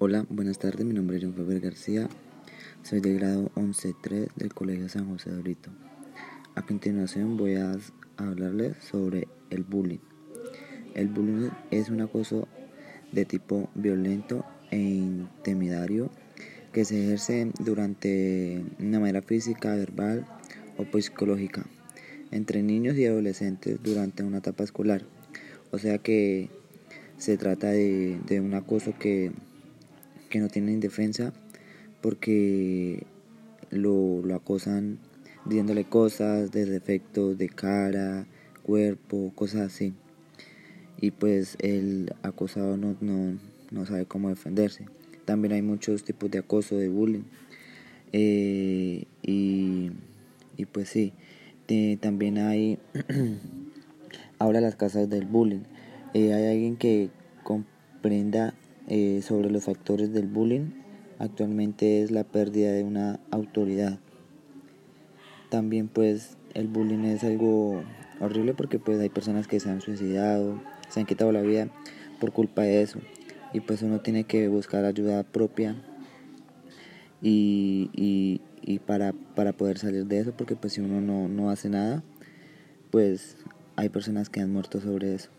Hola, buenas tardes, mi nombre es John Faber García, soy del grado 11.3 del Colegio San José de Brito. A continuación voy a hablarles sobre el bullying. El bullying es un acoso de tipo violento e intimidario que se ejerce durante una manera física, verbal o psicológica entre niños y adolescentes durante una etapa escolar. O sea que se trata de un acoso que que no tienen defensa porque lo, acosan diciéndole cosas de defectos de cara, cuerpo, cosas así. Y pues el acosado no, no, no sabe cómo defenderse. También hay muchos tipos de acoso, de bullying. Eh, y, y, pues sí, también hay ahora las casas del bullying. Eh, hay alguien que comprenda eh, sobre los factores del bullying actualmente es la pérdida de una autoridad. También pues el bullying es algo horrible porque pues hay personas que se han suicidado, se han quitado la vida por culpa de eso. Y pues uno tiene que buscar ayuda propia y, y, y para, para, poder salir de eso porque pues si uno no, no hace nada, pues hay personas que han muerto sobre eso.